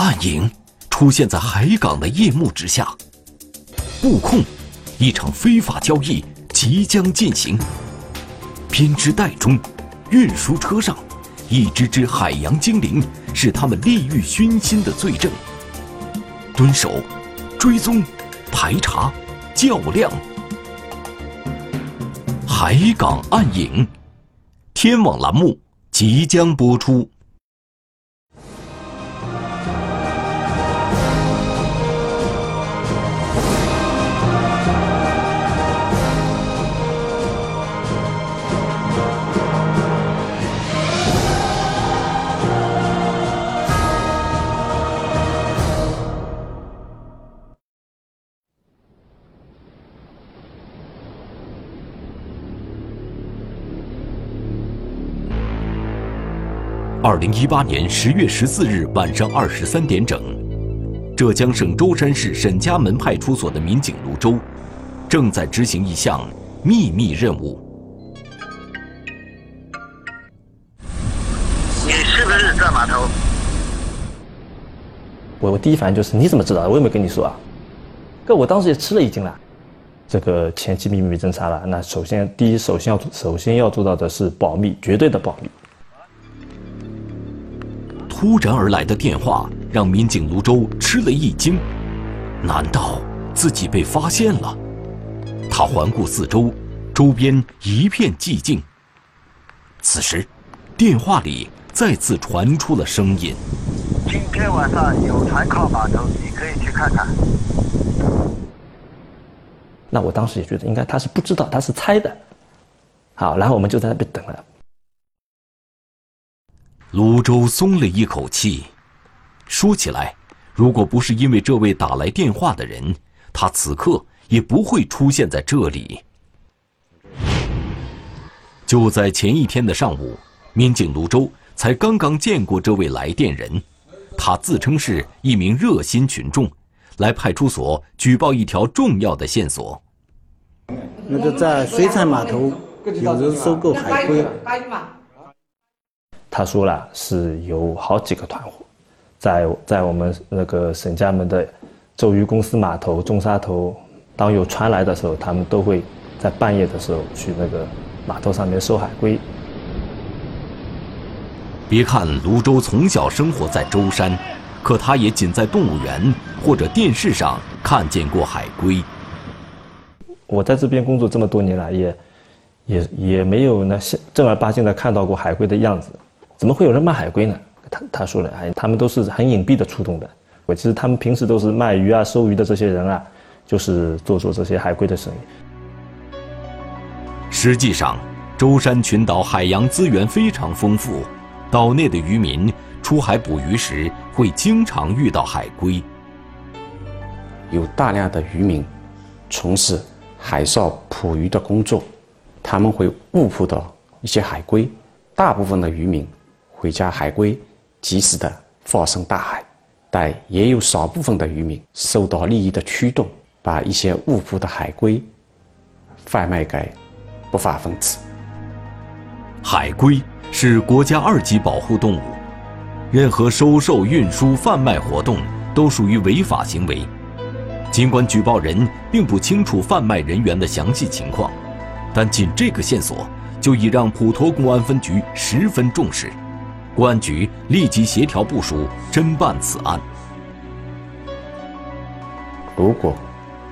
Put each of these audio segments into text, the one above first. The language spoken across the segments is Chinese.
暗影出现在海港的夜幕之下。布控，一场非法交易即将进行。编织袋中，运输车上，一只只海洋精灵是他们利欲熏心的罪证。蹲守，追踪，排查，较量。海港暗影，天网栏目即将播出。二零一八年十月十四日晚上二十三点整，浙江省舟山市沈家门派出所的民警卢周，正在执行一项秘密任务。你是不是在码头？我我第一反应就是你怎么知道的？我有没有跟你说啊？哥，我当时也吃了一惊了。这个前期秘密侦查了，那首先第一，首先要首先要做到的是保密，绝对的保密。突然而来的电话让民警卢周吃了一惊，难道自己被发现了？他环顾四周，周边一片寂静。此时，电话里再次传出了声音：“今天晚上有船靠码头，你可以去看看。”那我当时也觉得，应该他是不知道，他是猜的。好，然后我们就在那边等了。泸州松了一口气。说起来，如果不是因为这位打来电话的人，他此刻也不会出现在这里。就在前一天的上午，民警泸州才刚刚见过这位来电人。他自称是一名热心群众，来派出所举报一条重要的线索。那个在水产码头有人收购海龟。他说了，是有好几个团伙，在在我们那个沈家门的周渔公司码头、中沙头，当有船来的时候，他们都会在半夜的时候去那个码头上面收海龟。别看泸州从小生活在舟山，可他也仅在动物园或者电视上看见过海龟。我在这边工作这么多年来，也也也没有那正儿八经的看到过海龟的样子。怎么会有人卖海龟呢？他他说了，哎，他们都是很隐蔽的出动的。我其实他们平时都是卖鱼啊、收鱼的这些人啊，就是做做这些海龟的生意。实际上，舟山群岛海洋资源非常丰富，岛内的渔民出海捕鱼时会经常遇到海龟。有大量的渔民从事海上捕鱼的工作，他们会误捕到一些海龟，大部分的渔民。回家海龟及时的放生大海，但也有少部分的渔民受到利益的驱动，把一些误捕的海龟贩卖给不法分子。海龟是国家二级保护动物，任何收受、运输、贩卖活动都属于违法行为。尽管举报人并不清楚贩卖人员的详细情况，但仅这个线索就已让普陀公安分局十分重视。公安局立即协调部署侦办此案。如果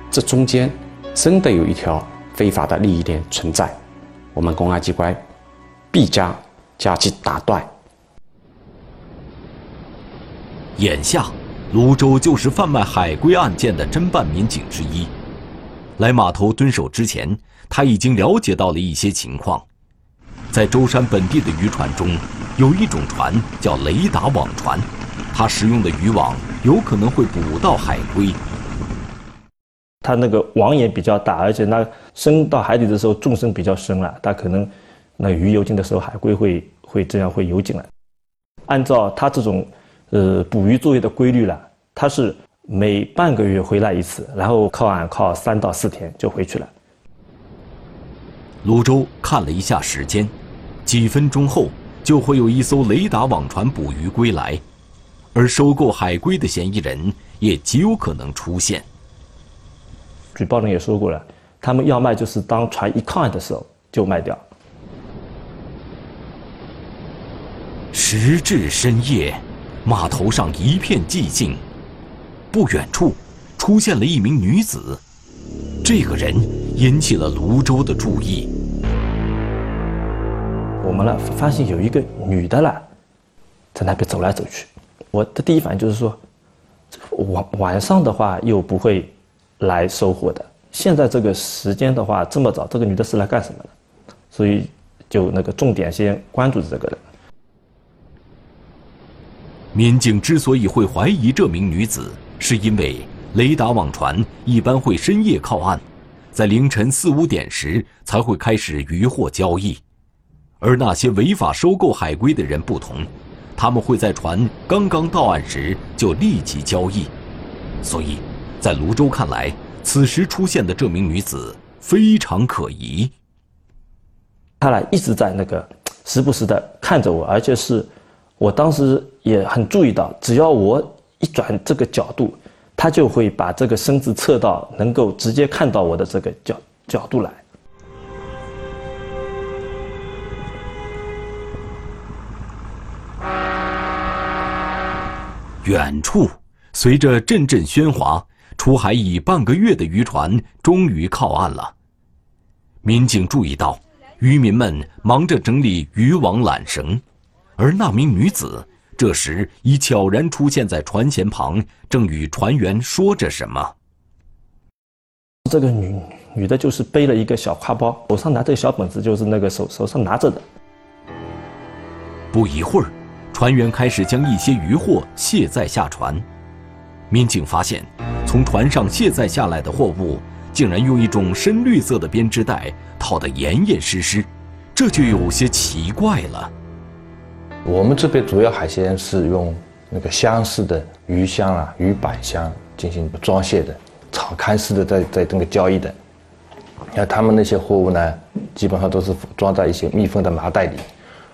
这中间真的有一条非法的利益链存在，我们公安机关必将将其打断。眼下，泸州就是贩卖海龟案件的侦办民警之一。来码头蹲守之前，他已经了解到了一些情况。在舟山本地的渔船中，有一种船叫雷达网船，它使用的渔网有可能会捕到海龟。它那个网也比较大，而且那深到海底的时候，纵深比较深了，它可能那鱼游进的时候，海龟会会这样会游进来。按照它这种呃捕鱼作业的规律了，它是每半个月回来一次，然后靠岸靠三到四天就回去了。泸州看了一下时间。几分钟后，就会有一艘雷达网船捕鱼归来，而收购海龟的嫌疑人也极有可能出现。举报人也说过了，他们要卖就是当船一靠岸的时候就卖掉。时至深夜，码头上一片寂静，不远处出现了一名女子，这个人引起了泸州的注意。我们呢发现有一个女的了，在那边走来走去。我的第一反应就是说，晚晚上的话又不会来收货的。现在这个时间的话这么早，这个女的是来干什么的？所以就那个重点先关注这个人。民警之所以会怀疑这名女子，是因为雷达网船一般会深夜靠岸，在凌晨四五点时才会开始渔获交易，而那些违法收购海龟的人不同。他们会在船刚刚到岸时就立即交易，所以，在泸州看来，此时出现的这名女子非常可疑。她俩一直在那个时不时的看着我，而且是，我当时也很注意到，只要我一转这个角度，她就会把这个身子侧到能够直接看到我的这个角角度来。远处，随着阵阵喧哗，出海已半个月的渔船终于靠岸了。民警注意到，渔民们忙着整理渔网缆绳，而那名女子这时已悄然出现在船舷旁，正与船员说着什么。这个女女的，就是背了一个小挎包，手上拿着小本子，就是那个手手上拿着的。不一会儿。船员开始将一些渔货卸载下船，民警发现，从船上卸载下来的货物竟然用一种深绿色的编织袋套得严严实实，这就有些奇怪了。我们这边主要海鲜是用那个箱式的鱼箱啊、鱼板箱进行装卸的，敞开式的在在那个交易的。那他们那些货物呢，基本上都是装在一些密封的麻袋里，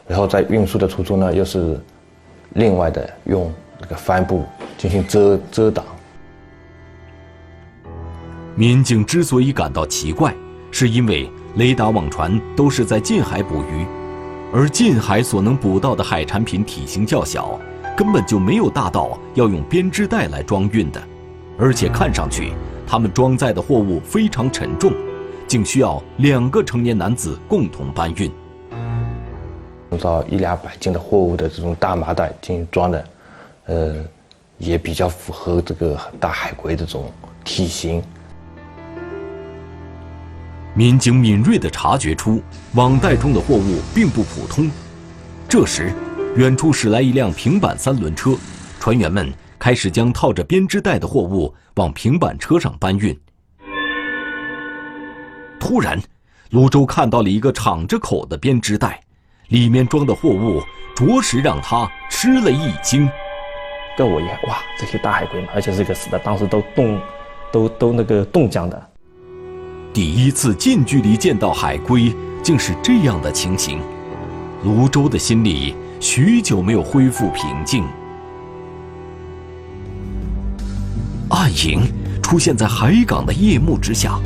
然后在运输的途中呢，又是。另外的用那个帆布进行遮遮挡。民警之所以感到奇怪，是因为雷达网船都是在近海捕鱼，而近海所能捕到的海产品体型较小，根本就没有大到要用编织袋来装运的，而且看上去他们装载的货物非常沉重，竟需要两个成年男子共同搬运。到一两百斤的货物的这种大麻袋进行装的，呃，也比较符合这个大海龟这种体型。民警敏锐地察觉出网袋中的货物并不普通。这时，远处驶来一辆平板三轮车，船员们开始将套着编织袋的货物往平板车上搬运。突然，泸州看到了一个敞着口的编织袋。里面装的货物着实让他吃了一惊。跟我一看，哇，这些大海龟嘛，而且这个死的，当时都冻，都都那个冻僵的。第一次近距离见到海龟，竟是这样的情形。泸州的心里许久没有恢复平静。暗影出现在海港的夜幕之下，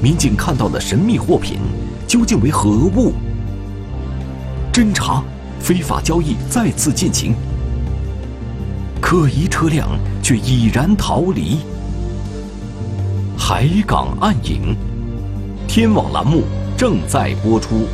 民警看到的神秘货品，究竟为何物？侦查，非法交易再次进行，可疑车辆却已然逃离。海港暗影，天网栏目正在播出。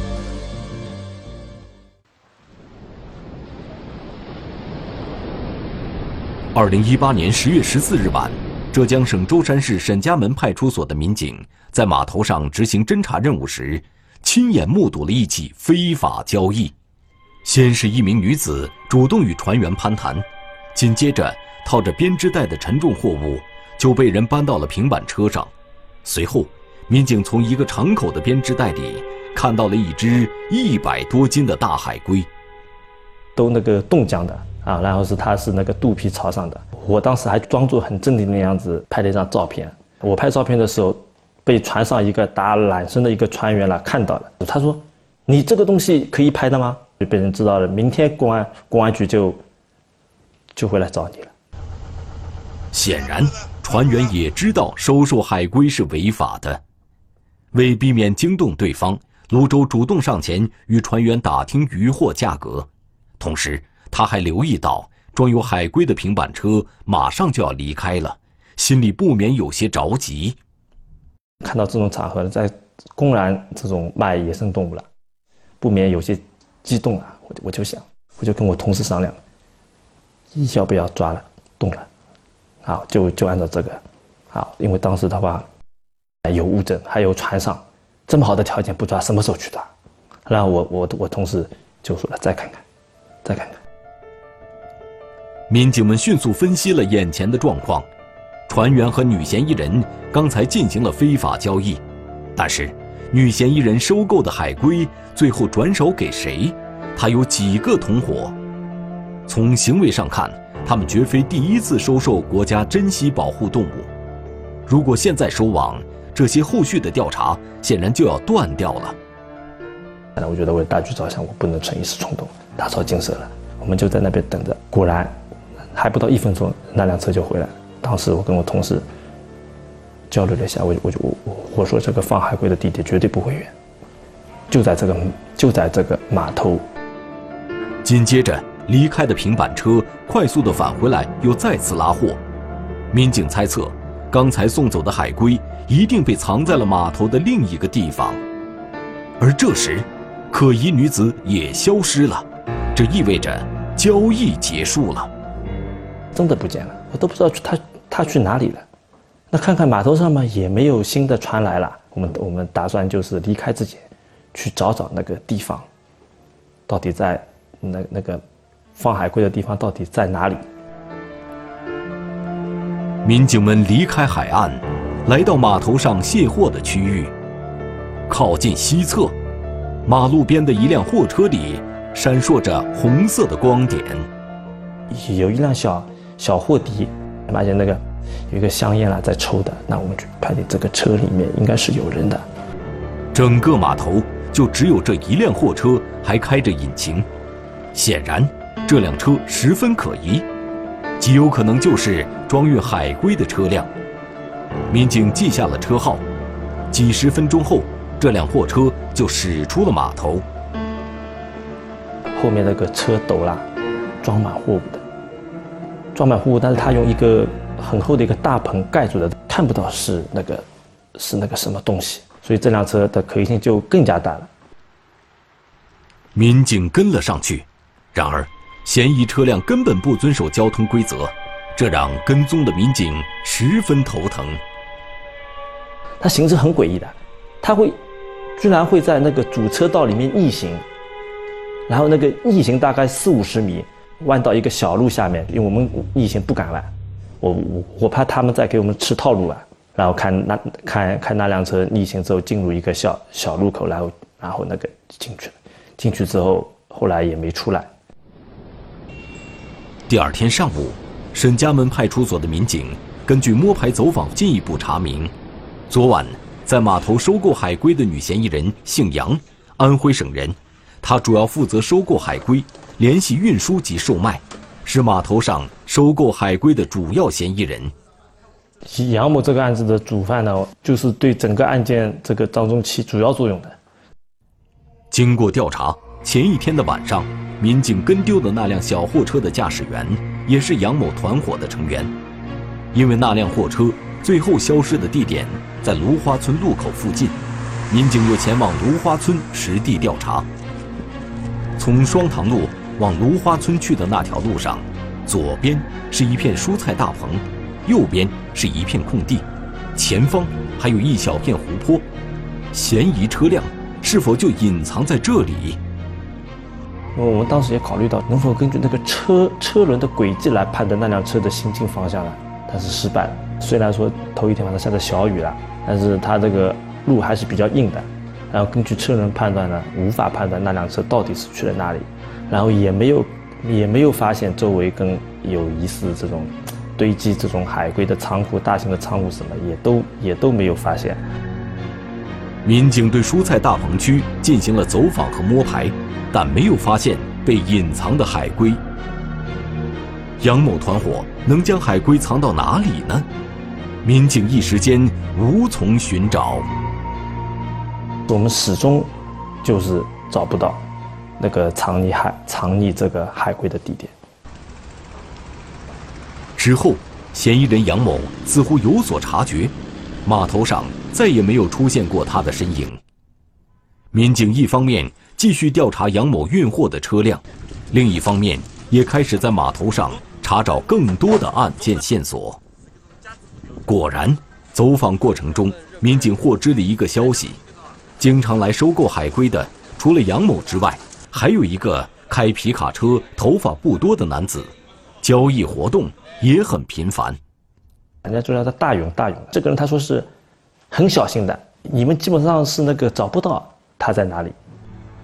二零一八年十月十四日晚，浙江省舟山市沈家门派出所的民警在码头上执行侦查任务时。亲眼目睹了一起非法交易，先是一名女子主动与船员攀谈，紧接着套着编织袋的沉重货物就被人搬到了平板车上，随后，民警从一个敞口的编织袋里看到了一只一百多斤的大海龟，都那个冻僵的啊，然后是它是那个肚皮朝上的，我当时还装作很镇定的样子拍了一张照片，我拍照片的时候。被船上一个打缆绳的一个船员了看到了，他说：“你这个东西可以拍的吗？”就被人知道了。明天公安公安局就就会来找你了。显然，船员也知道收受海龟是违法的。为避免惊动对方，泸州主动上前与船员打听渔获价格，同时他还留意到装有海龟的平板车马上就要离开了，心里不免有些着急。看到这种场合在公然这种卖野生动物了，不免有些激动啊！我就我就想，我就跟我同事商量，要不要抓了动了？好，就就按照这个，好，因为当时的话。有物证，还有船上这么好的条件，不抓什么时候去抓？然后我我我同事就说了，再看看，再看看。民警们迅速分析了眼前的状况，船员和女嫌疑人刚才进行了非法交易，但是女嫌疑人收购的海龟最后转手给谁？他有几个同伙？从行为上看，他们绝非第一次收受国家珍稀保护动物。如果现在收网，这些后续的调查显然就要断掉了。那我觉得为大局着想，我不能逞一时冲动，打草惊蛇了。我们就在那边等着，果然还不到一分钟，那辆车就回来了。当时我跟我同事交流了一下，我我就我我说这个放海龟的地点绝对不会远，就在这个就在这个码头。紧接着离开的平板车快速的返回来，又再次拉货。民警猜测。刚才送走的海龟一定被藏在了码头的另一个地方，而这时，可疑女子也消失了，这意味着交易结束了。真的不见了，我都不知道她她去哪里了。那看看码头上嘛，也没有新的船来了。我们我们打算就是离开之前，去找找那个地方，到底在那那个放海龟的地方到底在哪里。民警们离开海岸，来到码头上卸货的区域。靠近西侧，马路边的一辆货车里闪烁着红色的光点。有一辆小小货迪，发现那个有一个香烟啊在抽的。那我们就判定这个车里面应该是有人的。整个码头就只有这一辆货车还开着引擎，显然这辆车十分可疑。极有可能就是装运海龟的车辆。民警记下了车号。几十分钟后，这辆货车就驶出了码头。后面那个车斗啦，装满货物的，装满货物，但是他用一个很厚的一个大棚盖住的，看不到是那个是那个什么东西，所以这辆车的可疑性就更加大了。民警跟了上去，然而。嫌疑车辆根本不遵守交通规则，这让跟踪的民警十分头疼。他行驶很诡异的，他会居然会在那个主车道里面逆行，然后那个逆行大概四五十米，弯到一个小路下面，因为我们逆行不敢弯，我我我怕他们在给我们吃套路啊。然后看那看看那辆车逆行之后进入一个小小路口，然后然后那个进去了，进去之后后来也没出来。第二天上午，沈家门派出所的民警根据摸排走访进一步查明，昨晚在码头收购海龟的女嫌疑人姓杨，安徽省人，她主要负责收购海龟，联系运输及售卖，是码头上收购海龟的主要嫌疑人。杨某这个案子的主犯呢，就是对整个案件这个当中起主要作用的。经过调查，前一天的晚上。民警跟丢的那辆小货车的驾驶员也是杨某团伙的成员，因为那辆货车最后消失的地点在芦花村路口附近，民警又前往芦花村实地调查。从双塘路往芦花村去的那条路上，左边是一片蔬菜大棚，右边是一片空地，前方还有一小片湖泊，嫌疑车辆是否就隐藏在这里？我们当时也考虑到能否根据那个车车轮的轨迹来判断那辆车的行进方向了，但是失败了。虽然说头一天晚上下着小雨了，但是它这个路还是比较硬的。然后根据车轮判断呢，无法判断那辆车到底是去了哪里。然后也没有也没有发现周围跟有疑似这种堆积这种海龟的仓库、大型的仓库什么，也都 也都没有发现。民警对蔬菜大棚区进行了走访和摸排。但没有发现被隐藏的海龟。杨某团伙能将海龟藏到哪里呢？民警一时间无从寻找。我们始终就是找不到那个藏匿海藏匿这个海龟的地点。之后，嫌疑人杨某似乎有所察觉，码头上再也没有出现过他的身影。民警一方面继续调查杨某运货的车辆，另一方面也开始在码头上。查找更多的案件线索。果然，走访过程中，民警获知了一个消息：经常来收购海龟的，除了杨某之外，还有一个开皮卡车、头发不多的男子，交易活动也很频繁。人家就叫他大勇，大勇。这个人他说是很小心的，你们基本上是那个找不到他在哪里。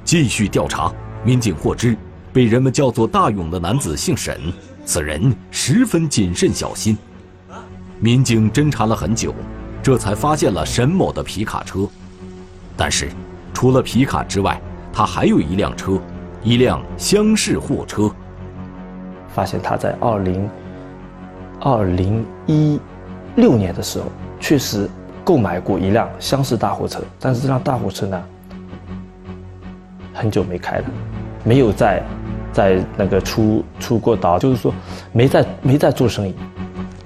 继续调查，民警获知，被人们叫做大勇的男子姓沈。此人十分谨慎小心，民警侦查了很久，这才发现了沈某的皮卡车。但是，除了皮卡之外，他还有一辆车，一辆厢式货车。发现他在二零二零一六年的时候，确实购买过一辆厢式大货车，但是这辆大货车呢，很久没开了，没有在。在那个出出过岛，就是说没在没在做生意。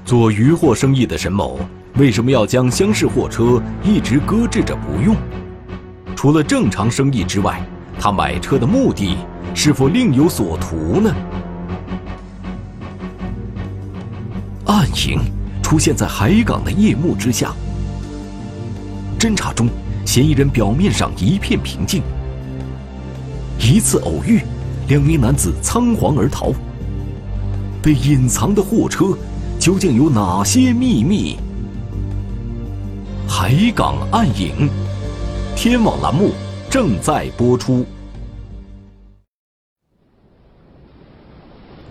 做渔货生意的沈某为什么要将厢式货车一直搁置着不用？除了正常生意之外，他买车的目的是否另有所图呢？暗影出现在海港的夜幕之下。侦查中，嫌疑人表面上一片平静。一次偶遇。两名男子仓皇而逃。被隐藏的货车究竟有哪些秘密？海港暗影，天网栏目正在播出。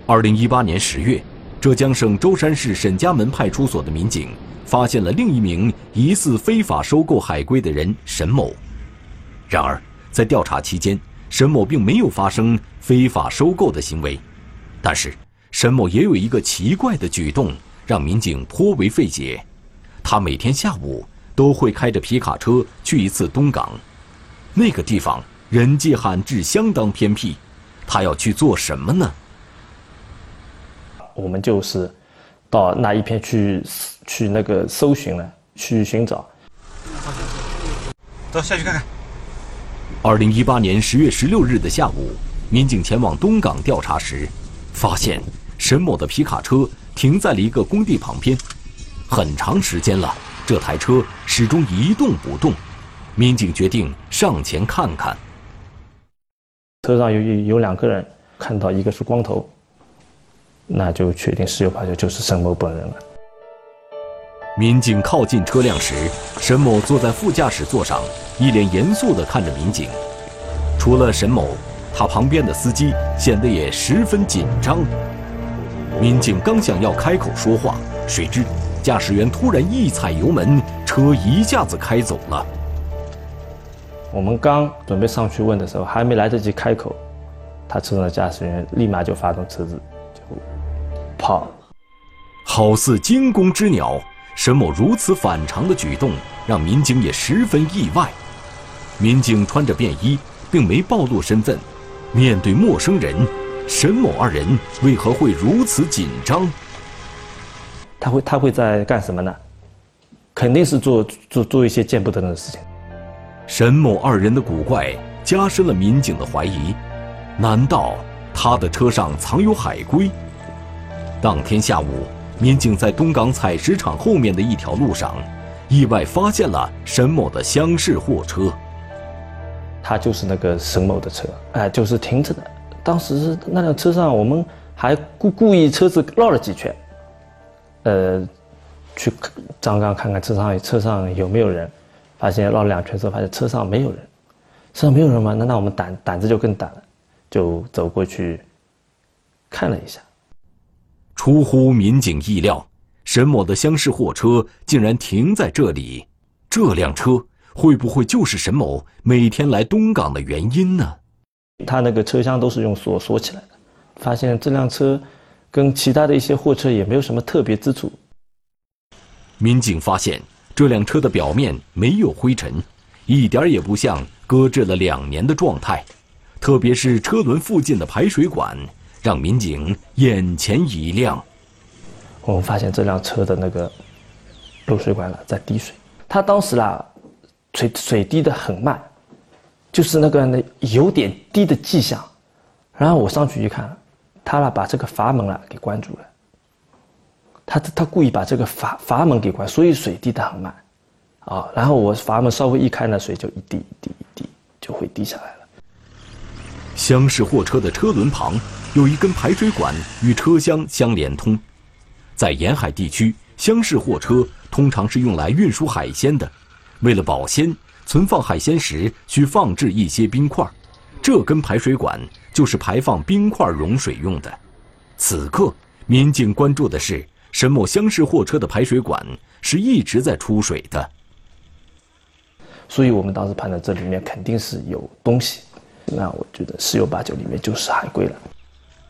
二零一八年十月，浙江省舟山市沈家门派出所的民警发现了另一名疑似非法收购海龟的人沈某。然而，在调查期间，沈某并没有发生非法收购的行为，但是沈某也有一个奇怪的举动，让民警颇为费解。他每天下午都会开着皮卡车去一次东港，那个地方人迹罕至，相当偏僻。他要去做什么呢？我们就是到那一片去去那个搜寻了，去寻找。走，下去看看。二零一八年十月十六日的下午，民警前往东港调查时，发现沈某的皮卡车停在了一个工地旁边，很长时间了，这台车始终一动不动。民警决定上前看看。车上有有两个人，看到一个是光头，那就确定十有八九就是沈某本人了。民警靠近车辆时，沈某坐在副驾驶座上，一脸严肃地看着民警。除了沈某，他旁边的司机显得也十分紧张。民警刚想要开口说话，谁知驾驶员突然一踩油门，车一下子开走了。我们刚准备上去问的时候，还没来得及开口，他车上的驾驶员立马就发动车子就跑，好似惊弓之鸟。沈某如此反常的举动，让民警也十分意外。民警穿着便衣，并没暴露身份。面对陌生人，沈某二人为何会如此紧张？他会他会在干什么呢？肯定是做做做一些见不得人的事情。沈某二人的古怪加深了民警的怀疑。难道他的车上藏有海龟？当天下午。民警在东港采石场后面的一条路上，意外发现了沈某的厢式货车。他就是那个沈某的车，哎，就是停着的。当时那辆车上，我们还故故意车子绕了几圈，呃，去张刚看看车上车上有没有人，发现绕了两圈之后，发现车上没有人，车上没有人吗？那那我们胆胆子就更大了，就走过去看了一下。出乎民警意料，沈某的厢式货车竟然停在这里。这辆车会不会就是沈某每天来东港的原因呢？他那个车厢都是用锁锁起来的。发现这辆车跟其他的一些货车也没有什么特别之处。民警发现这辆车的表面没有灰尘，一点也不像搁置了两年的状态，特别是车轮附近的排水管，让民警眼前一亮。我们发现这辆车的那个漏水管了在滴水，它当时啦，水水滴的很慢，就是那个那有点滴的迹象。然后我上去一看，他呢把这个阀门啊给关住了。他他故意把这个阀阀门给关，所以水滴的很慢，啊，然后我阀门稍微一开呢，水就一滴一滴一滴就会滴下来了。厢式货车的车轮旁有一根排水管与车厢相连通，在沿海地区，厢式货车通常是用来运输海鲜的，为了保鲜，存放海鲜时需放置一些冰块，这根排水管。就是排放冰块融水用的。此刻，民警关注的是沈某厢式货车的排水管是一直在出水的。所以我们当时判断这里面肯定是有东西，那我觉得十有八九里面就是海龟了。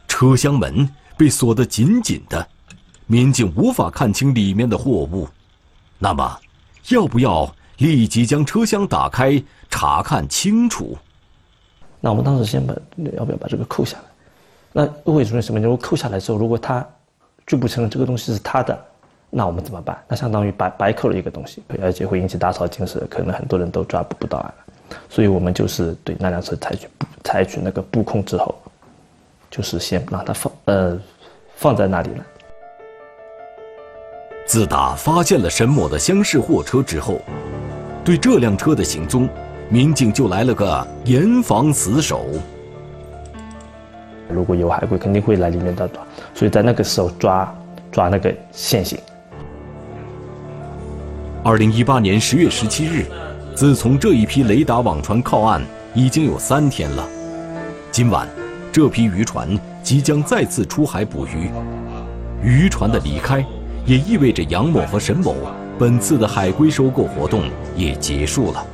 车厢门被锁得紧紧的，民警无法看清里面的货物。那么，要不要立即将车厢打开查看清楚？那我们当时先把要不要把这个扣下来？那为什么什么？如果扣下来之后，如果他拒不承认这个东西是他的，那我们怎么办？那相当于白白扣了一个东西，而且会引起大吵惊蛇，可能很多人都抓捕不到案了。所以我们就是对那辆车采取采取那个布控之后，就是先让它放呃放在那里了。自打发现了沈某的厢式货车之后，对这辆车的行踪。民警就来了个严防死守。如果有海龟，肯定会来里面的抓，所以在那个时候抓抓那个现行。二零一八年十月十七日，自从这一批雷达网船靠岸已经有三天了，今晚这批渔船即将再次出海捕鱼。渔船的离开，也意味着杨某和沈某本次的海龟收购活动也结束了。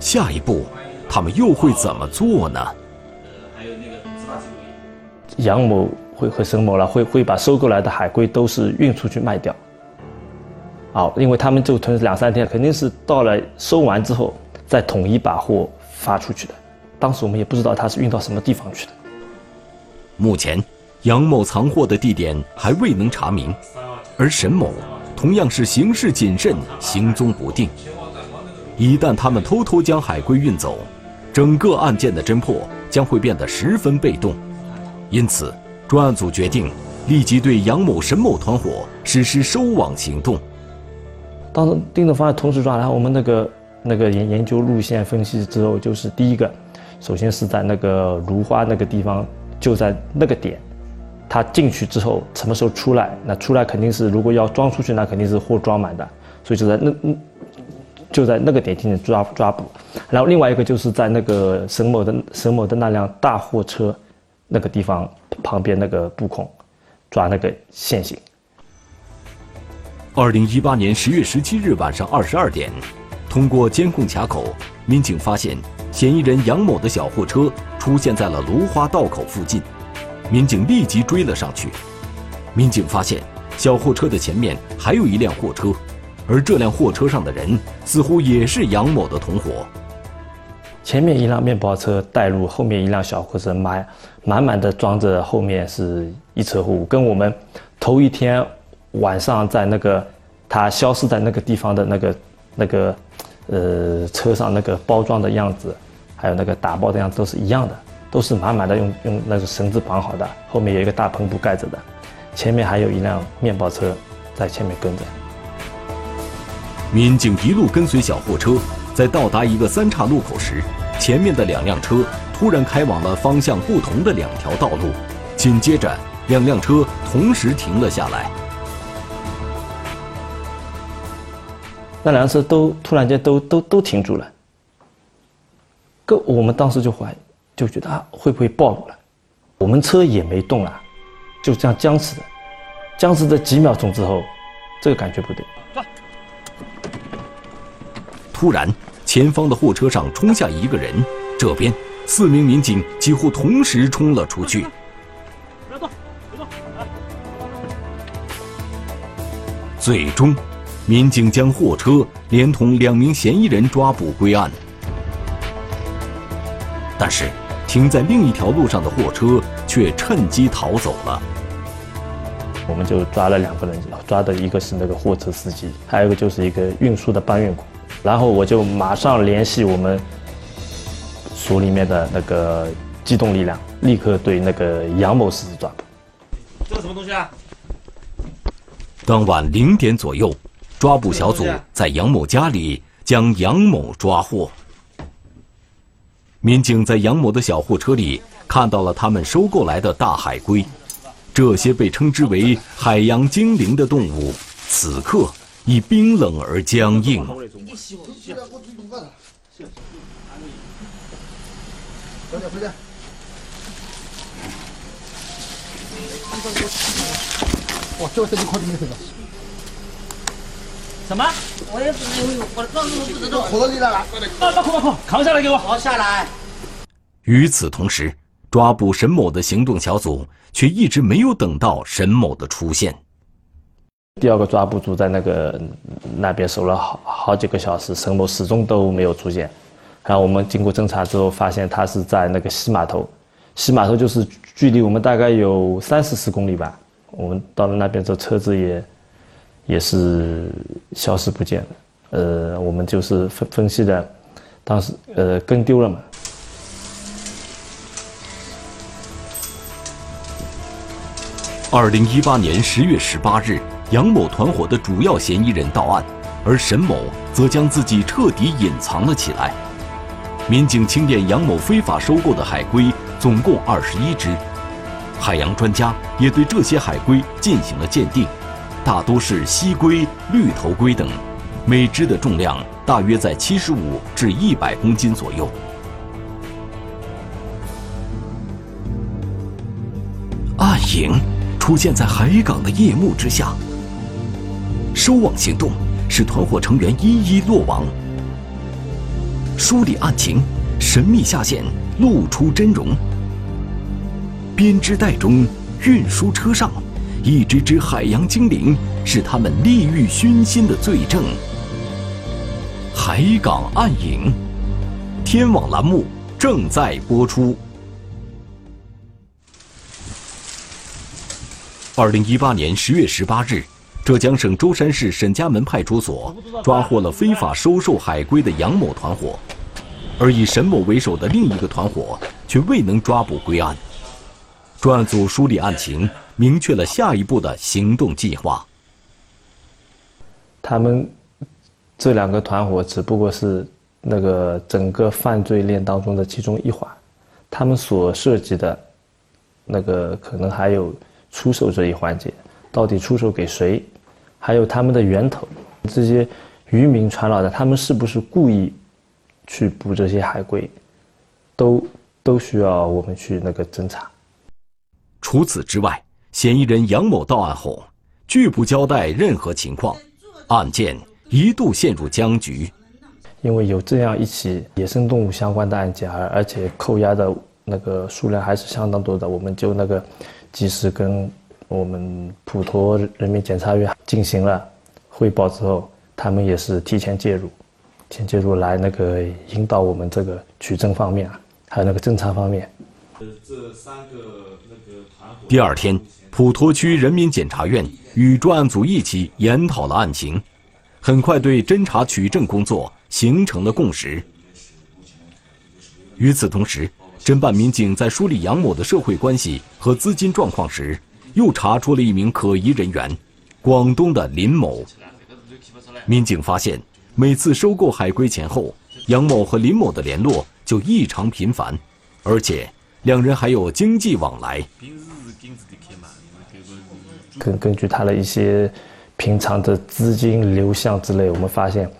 下一步，他们又会怎么做呢？还有那个杨某会和沈某了，会会把收购来的海龟都是运出去卖掉。好，因为他们就囤两三天，肯定是到了收完之后再统一把货发出去的。当时我们也不知道他是运到什么地方去的。目前，杨某藏货的地点还未能查明，而沈某同样是行事谨慎，行踪不定。一旦他们偷偷将海龟运走，整个案件的侦破将会变得十分被动。因此，专案组决定立即对杨某、沈某团伙实施收网行动。当时盯着方案同时抓，然后我们那个那个研研究路线分析之后，就是第一个，首先是在那个芦花那个地方，就在那个点，他进去之后什么时候出来？那出来肯定是如果要装出去，那肯定是货装满的，所以就在那嗯。就在那个点进行抓抓捕，然后另外一个就是在那个沈某的沈某的那辆大货车那个地方旁边那个布控，抓那个现行。二零一八年十月十七日晚上二十二点，通过监控卡口，民警发现嫌疑人杨某的小货车出现在了芦花道口附近，民警立即追了上去。民警发现小货车的前面还有一辆货车。而这辆货车上的人似乎也是杨某的同伙。前面一辆面包车带路，后面一辆小货车满满满的装着，后面是一车货物，跟我们头一天晚上在那个他消失在那个地方的那个那个呃车上那个包装的样子，还有那个打包的样子都是一样的，都是满满的用用那个绳子绑好的，后面有一个大篷布盖着的，前面还有一辆面包车在前面跟着。民警一路跟随小货车，在到达一个三岔路口时，前面的两辆车突然开往了方向不同的两条道路，紧接着两辆车同时停了下来。那两辆车都突然间都都都停住了，个我们当时就怀疑，就觉得啊会不会暴露了？我们车也没动了，就这样僵持的，僵持的几秒钟之后，这个感觉不对。突然，前方的货车上冲下一个人，这边四名民警几乎同时冲了出去。最终，民警将货车连同两名嫌疑人抓捕归案。但是，停在另一条路上的货车却趁机逃走了。我们就抓了两个人，抓的一个是那个货车司机，还有一个就是一个运输的搬运工。然后我就马上联系我们所里面的那个机动力量，立刻对那个杨某实施抓捕。这是什么东西啊？当晚零点左右，抓捕小组在杨某家里将杨某抓获。民警在杨某的小货车里看到了他们收购来的大海龟。这些被称之为海洋精灵的动物，此刻已冰冷而僵硬。什么？我也不知道，我告诉我不知道。拖到你来了，把把把扛下来给我。好，下来。与此同时，抓捕沈某的行动小组却一直没有等到沈某的出现。第二个抓捕组在那个那边守了好好几个小时，沈某始终都没有出现。然后我们经过侦查之后，发现他是在那个西码头，西码头就是距离我们大概有三四十公里吧。我们到了那边之后，车子也也是消失不见了。呃，我们就是分分析的，当时呃跟丢了嘛。二零一八年十月十八日，杨某团伙的主要嫌疑人到案，而沈某则将自己彻底隐藏了起来。民警清点杨某非法收购的海龟总共二十一只，海洋专家也对这些海龟进行了鉴定，大多是西龟、绿头龟等，每只的重量大约在七十五至一百公斤左右。暗影。出现在海港的夜幕之下，收网行动使团伙成员一一落网。梳理案情，神秘下线，露出真容。编织袋中，运输车上，一只只海洋精灵是他们利欲熏心的罪证。海港暗影，天网栏目正在播出。二零一八年十月十八日，浙江省舟山市沈家门派出所抓获了非法收受海龟的杨某团伙，而以沈某为首的另一个团伙却未能抓捕归案。专案组梳理案情，明确了下一步的行动计划。他们这两个团伙只不过是那个整个犯罪链当中的其中一环，他们所涉及的，那个可能还有。出手这一环节，到底出手给谁？还有他们的源头，这些渔民传老的，他们是不是故意去捕这些海龟？都都需要我们去那个侦查。除此之外，嫌疑人杨某到案后拒不交代任何情况，案件一度陷入僵局。因为有这样一起野生动物相关的案件，而而且扣押的那个数量还是相当多的，我们就那个。及时跟我们普陀人民检察院进行了汇报之后，他们也是提前介入，提前介入来那个引导我们这个取证方面啊，还有那个侦查方面。这三个那个团。第二天，普陀区人民检察院与专案组一起研讨了案情，很快对侦查取证工作形成了共识。与此同时。侦办民警在梳理杨某的社会关系和资金状况时，又查出了一名可疑人员——广东的林某。民警发现，每次收购海龟前后，杨某和林某的联络就异常频繁，而且两人还有经济往来。根根据他的一些平常的资金流向之类，我们发现，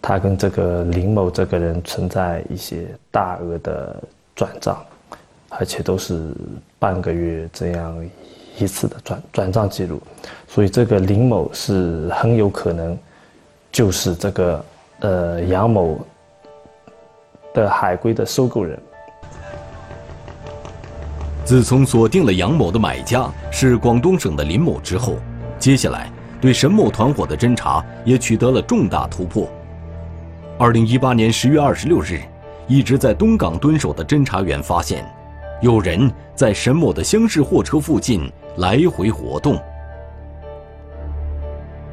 他跟这个林某这个人存在一些大额的。转账，而且都是半个月这样一次的转转账记录，所以这个林某是很有可能就是这个呃杨某的海龟的收购人。自从锁定了杨某的买家是广东省的林某之后，接下来对沈某团伙的侦查也取得了重大突破。二零一八年十月二十六日，一直在东港蹲守的侦查员发现，有人在沈某的厢式货车附近来回活动。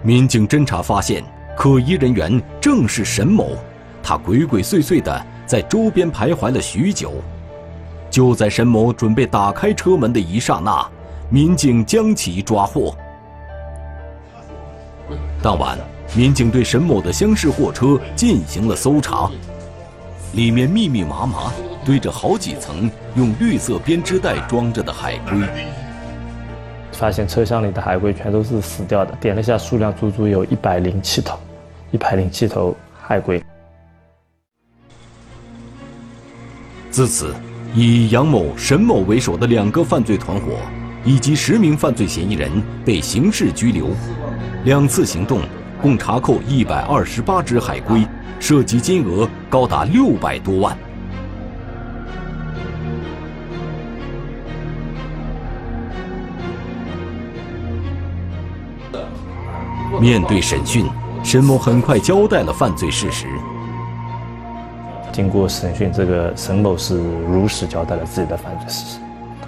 民警侦查发现，可疑人员正是沈某，他鬼鬼祟祟地在周边徘徊了许久。就在沈某准备打开车门的一刹那，民警将其抓获。当晚，民警对沈某的厢式货车进行了搜查，里面密密麻麻堆着好几层用绿色编织袋装着的海龟。发现车厢里的海龟全都是死掉的，点了一下数量，足足有一百零七头，一百零七头海龟。自此，以杨某、沈某为首的两个犯罪团伙，以及十名犯罪嫌疑人被刑事拘留。两次行动共查扣一百二十八只海龟，涉及金额高达六百多万。面对审讯，沈某很快交代了犯罪事实。经过审讯，这个沈某是如实交代了自己的犯罪事实，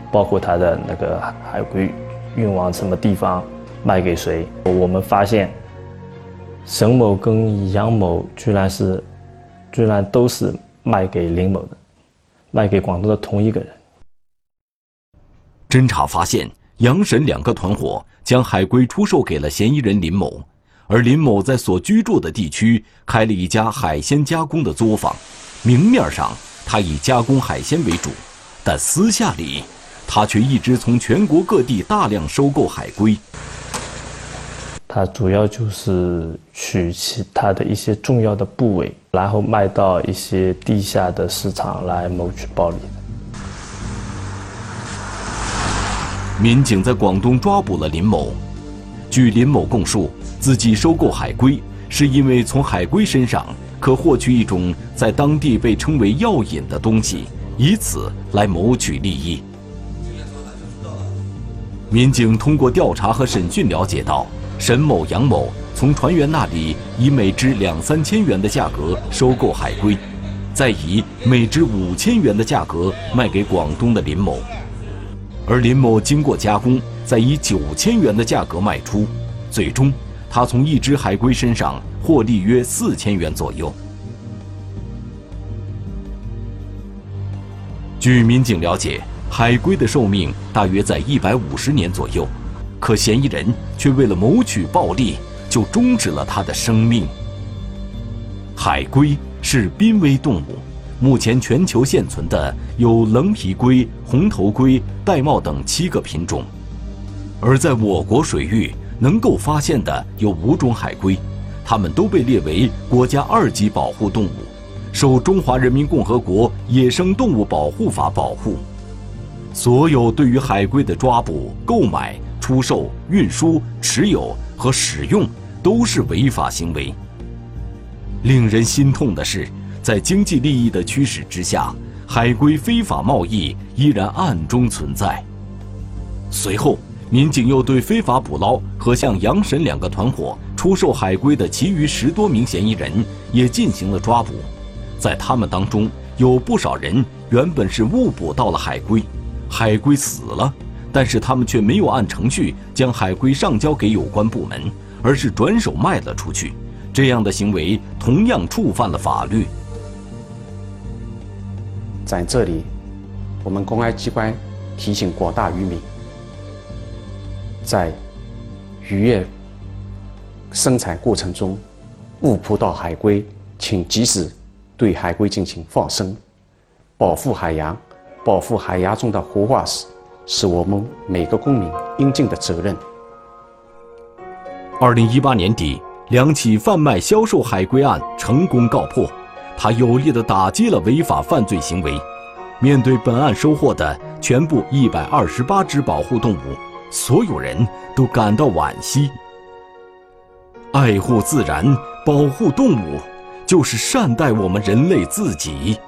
包括他的那个海龟运往什么地方，卖给谁。我们发现，沈某跟杨某居然是，居然都是卖给林某的，卖给广东的同一个人。侦查发现。杨沈两个团伙将海龟出售给了嫌疑人林某，而林某在所居住的地区开了一家海鲜加工的作坊，明面上他以加工海鲜为主，但私下里他却一直从全国各地大量收购海龟。他主要就是取其他的一些重要的部位，然后卖到一些地下的市场来谋取暴利。民警在广东抓捕了林某。据林某供述，自己收购海龟是因为从海龟身上可获取一种在当地被称为药引的东西，以此来谋取利益。民警通过调查和审讯了解到，沈某、杨某从船员那里以每只两三千元的价格收购海龟，再以每只五千元的价格卖给广东的林某。而林某经过加工，再以九千元的价格卖出，最终他从一只海龟身上获利约四千元左右。据民警了解，海龟的寿命大约在一百五十年左右，可嫌疑人却为了谋取暴利，就终止了他的生命。海龟是濒危动物。目前全球现存的有棱皮龟、红头龟、玳瑁等七个品种，而在我国水域能够发现的有五种海龟，它们都被列为国家二级保护动物，受《中华人民共和国野生动物保护法》保护。所有对于海龟的抓捕、购买、出售、运输、持有和使用都是违法行为。令人心痛的是。在经济利益的驱使之下，海龟非法贸易依然暗中存在。随后，民警又对非法捕捞和向杨沈两个团伙出售海龟的其余十多名嫌疑人也进行了抓捕。在他们当中，有不少人原本是误捕到了海龟，海龟死了，但是他们却没有按程序将海龟上交给有关部门，而是转手卖了出去。这样的行为同样触犯了法律。在这里，我们公安机关提醒广大渔民，在渔业生产过程中误捕到海龟，请及时对海龟进行放生，保护海洋，保护海洋中的活化石，是我们每个公民应尽的责任。二零一八年底，两起贩卖销售海龟案成功告破。他有力地打击了违法犯罪行为。面对本案收获的全部一百二十八只保护动物，所有人都感到惋惜。爱护自然，保护动物，就是善待我们人类自己。